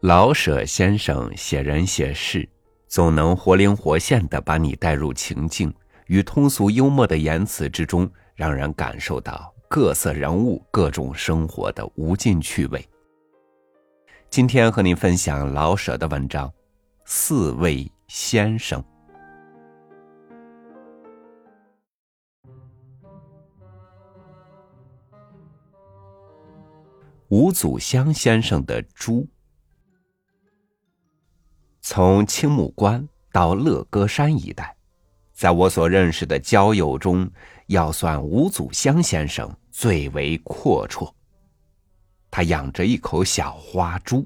老舍先生写人写事，总能活灵活现的把你带入情境，与通俗幽默的言辞之中，让人感受到各色人物、各种生活的无尽趣味。今天和您分享老舍的文章《四位先生》。吴祖湘先生的猪。从青木关到乐歌山一带，在我所认识的交友中，要算吴祖湘先生最为阔绰。他养着一口小花猪，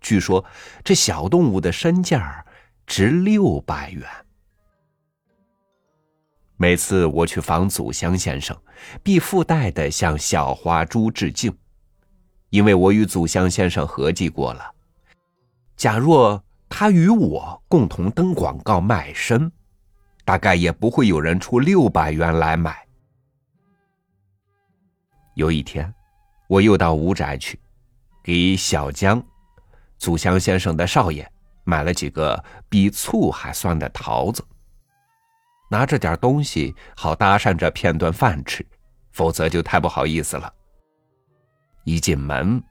据说这小动物的身价值六百元。每次我去访祖湘先生，必附带的向小花猪致敬，因为我与祖湘先生合计过了，假若。他与我共同登广告卖身，大概也不会有人出六百元来买。有一天，我又到吴宅去，给小江、祖香先生的少爷买了几个比醋还酸的桃子，拿着点东西好搭讪着骗顿饭吃，否则就太不好意思了。一进门，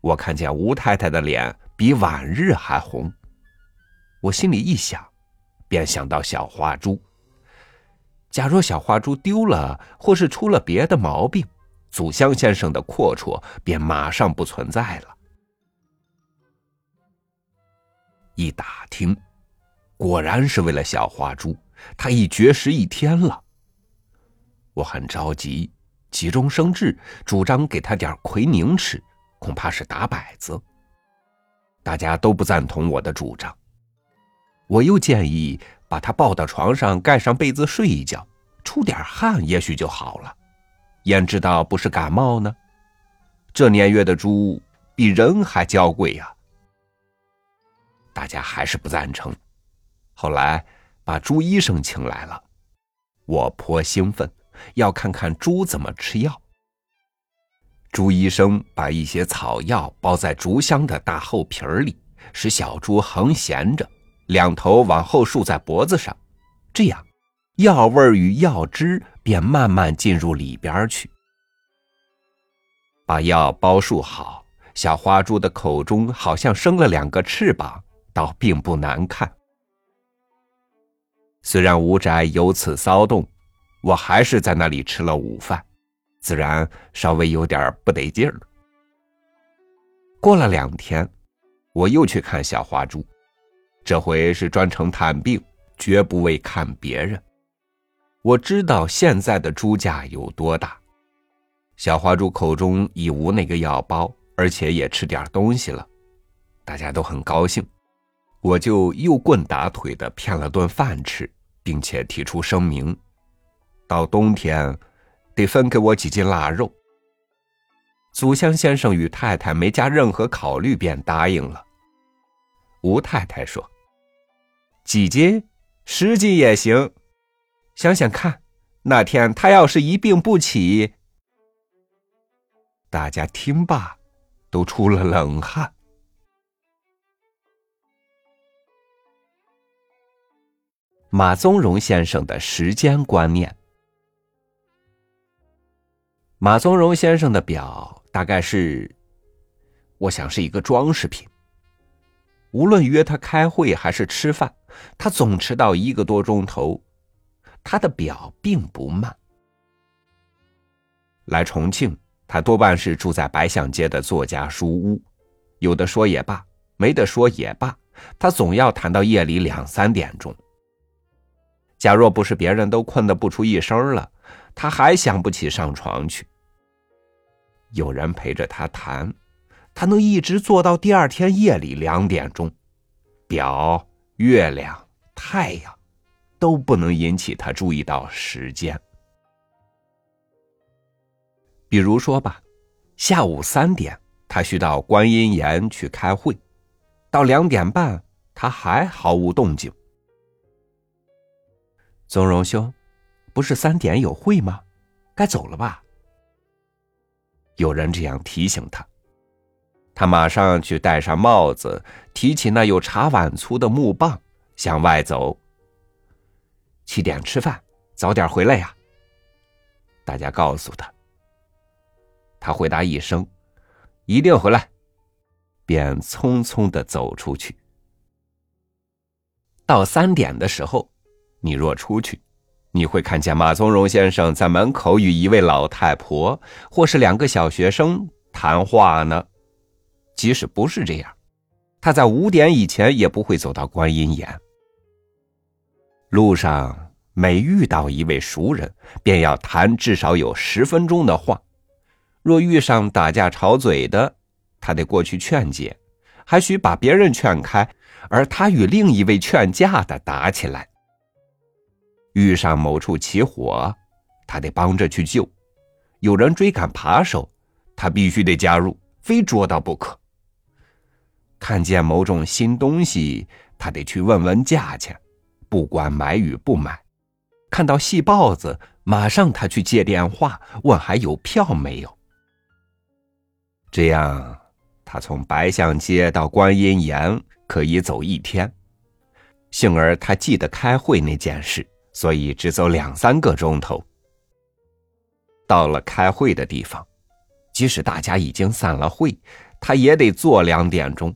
我看见吴太太的脸比往日还红。我心里一想，便想到小花猪。假若小花猪丢了，或是出了别的毛病，祖香先生的阔绰便马上不存在了。一打听，果然是为了小花猪，他已绝食一天了。我很着急，急中生智，主张给他点奎宁吃，恐怕是打摆子。大家都不赞同我的主张。我又建议把他抱到床上，盖上被子睡一觉，出点汗也许就好了。焉知道不是感冒呢？这年月的猪比人还娇贵呀！大家还是不赞成。后来把猪医生请来了，我颇兴奋，要看看猪怎么吃药。朱医生把一些草药包在竹箱的大厚皮儿里，使小猪横闲着。两头往后竖在脖子上，这样，药味与药汁便慢慢进入里边去。把药包束好，小花猪的口中好像生了两个翅膀，倒并不难看。虽然吴宅有此骚动，我还是在那里吃了午饭，自然稍微有点不得劲儿。过了两天，我又去看小花猪。这回是专程探病，绝不为看别人。我知道现在的猪价有多大。小花猪口中已无那个药包，而且也吃点东西了，大家都很高兴。我就又棍打腿的骗了顿饭吃，并且提出声明：到冬天得分给我几斤腊肉。祖香先生与太太没加任何考虑，便答应了。吴太太说。几斤，十斤也行。想想看，那天他要是一病不起，大家听罢，都出了冷汗。马宗荣先生的时间观念。马宗荣先生的表大概是，我想是一个装饰品。无论约他开会还是吃饭。他总迟到一个多钟头，他的表并不慢。来重庆，他多半是住在白象街的作家书屋，有的说也罢，没得说也罢，他总要谈到夜里两三点钟。假若不是别人都困得不出一声了，他还想不起上床去。有人陪着他谈，他能一直做到第二天夜里两点钟，表。月亮、太阳都不能引起他注意到时间。比如说吧，下午三点他需到观音岩去开会，到两点半他还毫无动静。宗荣兄，不是三点有会吗？该走了吧？有人这样提醒他。他马上去戴上帽子，提起那有茶碗粗的木棒，向外走。七点吃饭，早点回来呀。大家告诉他，他回答一声：“一定回来。”便匆匆的走出去。到三点的时候，你若出去，你会看见马宗荣先生在门口与一位老太婆或是两个小学生谈话呢。即使不是这样，他在五点以前也不会走到观音岩。路上每遇到一位熟人，便要谈至少有十分钟的话。若遇上打架吵嘴的，他得过去劝解，还需把别人劝开，而他与另一位劝架的打起来。遇上某处起火，他得帮着去救；有人追赶扒手，他必须得加入，非捉到不可。看见某种新东西，他得去问问价钱，不管买与不买；看到戏报子，马上他去接电话问还有票没有。这样，他从白象街到观音岩可以走一天。幸而他记得开会那件事，所以只走两三个钟头。到了开会的地方，即使大家已经散了会，他也得坐两点钟。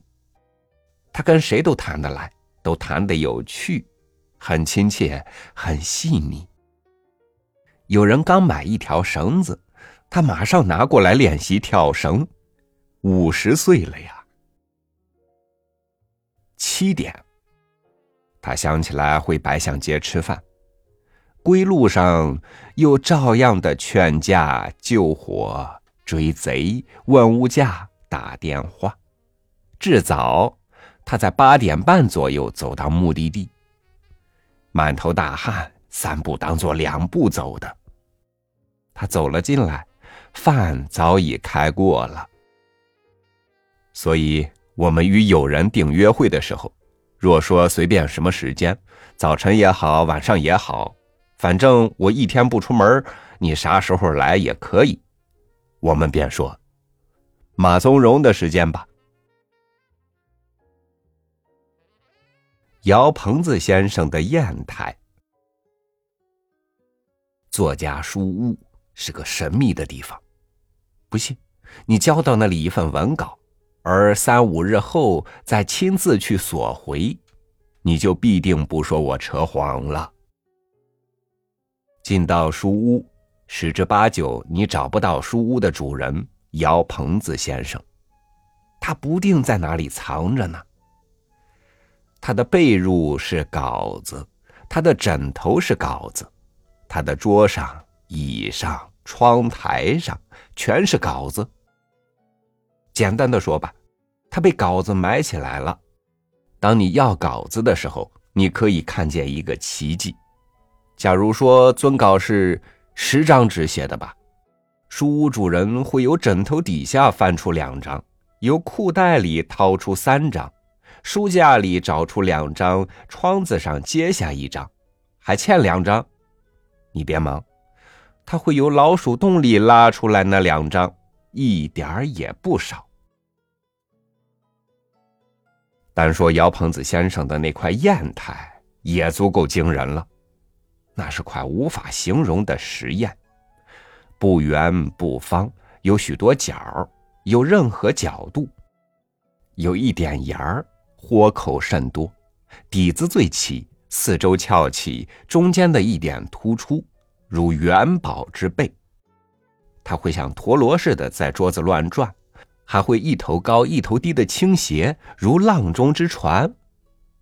他跟谁都谈得来，都谈得有趣，很亲切，很细腻。有人刚买一条绳子，他马上拿过来练习跳绳。五十岁了呀。七点，他想起来回白象街吃饭，归路上又照样的劝架、救火、追贼、问物价、打电话，至早。他在八点半左右走到目的地，满头大汗，三步当做两步走的。他走了进来，饭早已开过了。所以，我们与友人订约会的时候，若说随便什么时间，早晨也好，晚上也好，反正我一天不出门，你啥时候来也可以，我们便说马宗荣的时间吧。姚鹏子先生的砚台，作家书屋是个神秘的地方。不信，你交到那里一份文稿，而三五日后再亲自去索回，你就必定不说我扯谎了。进到书屋，十之八九你找不到书屋的主人姚鹏子先生，他不定在哪里藏着呢。他的被褥是稿子，他的枕头是稿子，他的桌上、椅上、窗台上全是稿子。简单的说吧，他被稿子埋起来了。当你要稿子的时候，你可以看见一个奇迹。假如说尊稿是十张纸写的吧，书屋主人会由枕头底下翻出两张，由裤袋里掏出三张。书架里找出两张，窗子上揭下一张，还欠两张。你别忙，他会由老鼠洞里拉出来那两张，一点儿也不少。单说姚鹏子先生的那块砚台，也足够惊人了。那是块无法形容的石砚，不圆不方，有许多角，有任何角度，有一点沿儿。豁口甚多，底子最齐，四周翘起，中间的一点突出，如元宝之背。它会像陀螺似的在桌子乱转，还会一头高一头低的倾斜，如浪中之船。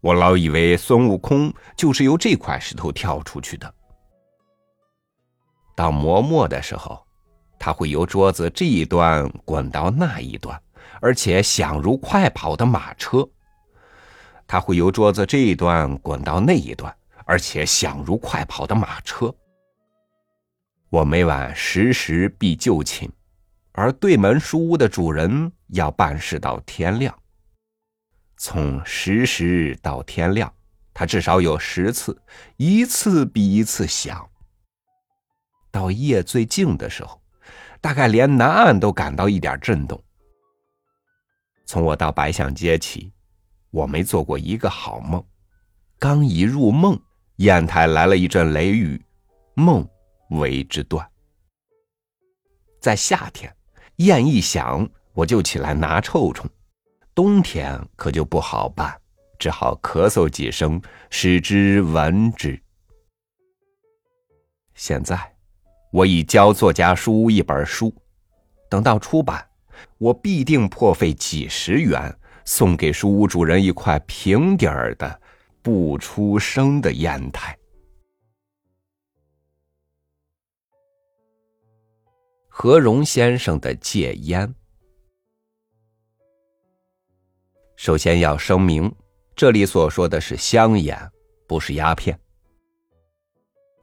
我老以为孙悟空就是由这块石头跳出去的。到磨墨的时候，它会由桌子这一端滚到那一端，而且响如快跑的马车。它会由桌子这一端滚到那一端，而且响如快跑的马车。我每晚十时必就寝，而对门书屋的主人要办事到天亮。从十时到天亮，他至少有十次，一次比一次响。到夜最静的时候，大概连南岸都感到一点震动。从我到白象街起，我没做过一个好梦。刚一入梦，砚台来了一阵雷雨，梦为之断。在夏天，砚一响，我就起来拿臭虫；冬天可就不好办，只好咳嗽几声，使之闻之。现在，我已交作家书一本书，等到出版。我必定破费几十元，送给书屋主人一块平底儿的、不出声的砚台。何荣先生的戒烟。首先要声明，这里所说的是香烟，不是鸦片。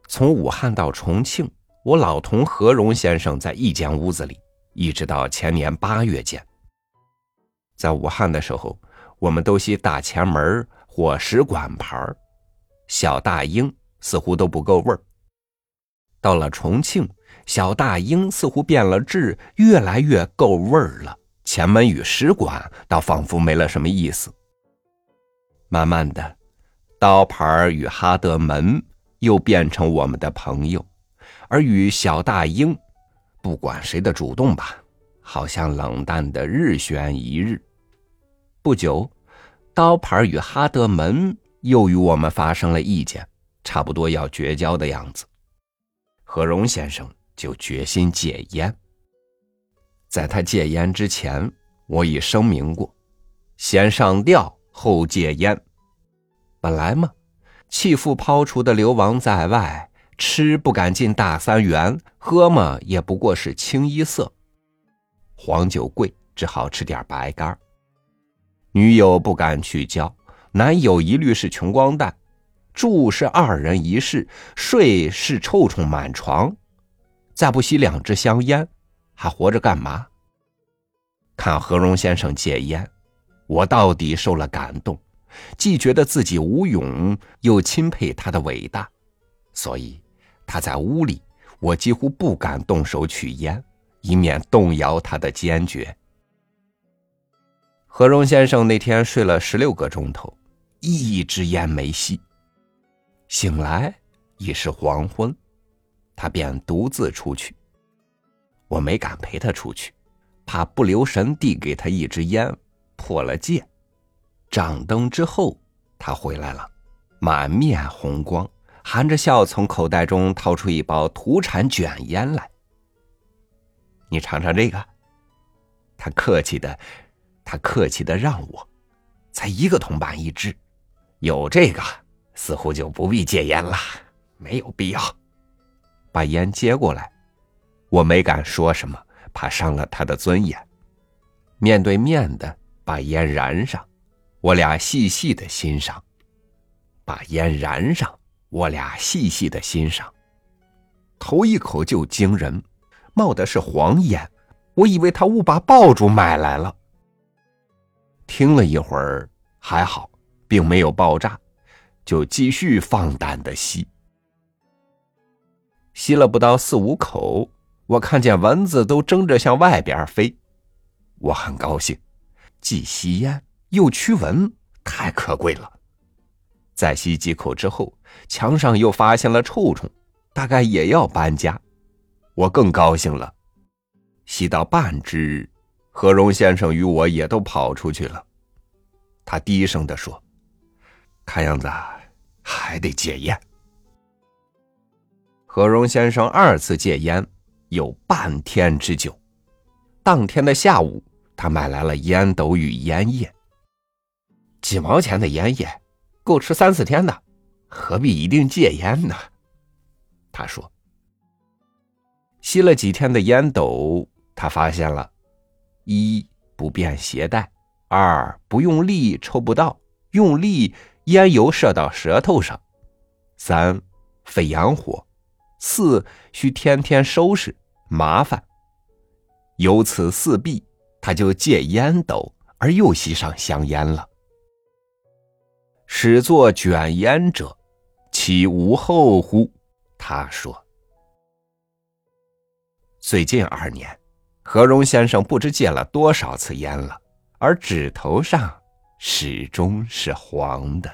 从武汉到重庆，我老同何荣先生在一间屋子里。一直到前年八月间，在武汉的时候，我们都吸大前门或使馆牌小大英似乎都不够味儿。到了重庆，小大英似乎变了质，越来越够味儿了。前门与使馆倒仿佛没了什么意思。慢慢的，刀牌与哈德门又变成我们的朋友，而与小大英。不管谁的主动吧，好像冷淡的日旋一日。不久，刀牌与哈德门又与我们发生了意见，差不多要绝交的样子。何荣先生就决心戒烟。在他戒烟之前，我已声明过：先上吊后戒烟。本来嘛，弃妇抛除的流亡在外。吃不敢进大三元，喝嘛也不过是清一色。黄酒贵，只好吃点白干。女友不敢去交，男友一律是穷光蛋。住是二人一室，睡是臭虫满床。再不吸两支香烟，还活着干嘛？看何荣先生戒烟，我到底受了感动，既觉得自己无勇，又钦佩他的伟大，所以。他在屋里，我几乎不敢动手取烟，以免动摇他的坚决。何荣先生那天睡了十六个钟头，一支烟没吸。醒来已是黄昏，他便独自出去。我没敢陪他出去，怕不留神递给他一支烟，破了戒。掌灯之后，他回来了，满面红光。含着笑从口袋中掏出一包土产卷烟来，你尝尝这个。他客气的，他客气的让我，才一个铜板一支，有这个似乎就不必戒烟了，没有必要。把烟接过来，我没敢说什么，怕伤了他的尊严。面对面的把烟燃上，我俩细细的欣赏，把烟燃上。我俩细细的欣赏，头一口就惊人，冒的是黄烟，我以为他误把爆竹买来了。听了一会儿，还好，并没有爆炸，就继续放胆的吸。吸了不到四五口，我看见蚊子都争着向外边飞，我很高兴，既吸烟又驱蚊，太可贵了。再吸几口之后，墙上又发现了臭虫，大概也要搬家，我更高兴了。吸到半支，何荣先生与我也都跑出去了。他低声的说：“看样子还得戒烟。”何荣先生二次戒烟有半天之久。当天的下午，他买来了烟斗与烟叶，几毛钱的烟叶。够吃三四天的，何必一定戒烟呢？他说：“吸了几天的烟斗，他发现了：一不便携带，二不用力抽不到，用力烟油射到舌头上；三费阳火；四需天天收拾，麻烦。由此四弊，他就戒烟斗，而又吸上香烟了。”始作卷烟者，其无后乎？他说：“最近二年，何荣先生不知戒了多少次烟了，而指头上始终是黄的。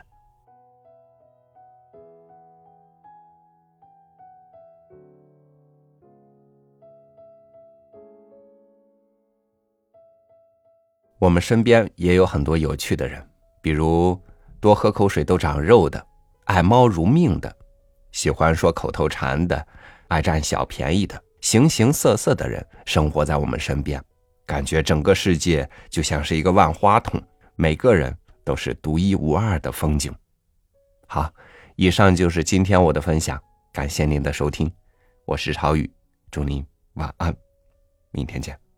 我们身边也有很多有趣的人，比如多喝口水都长肉的，爱猫如命的，喜欢说口头禅的，爱占小便宜的，形形色色的人生活在我们身边，感觉整个世界就像是一个万花筒，每个人都是独一无二的风景。好，以上就是今天我的分享，感谢您的收听，我是朝宇，祝您晚安，明天见。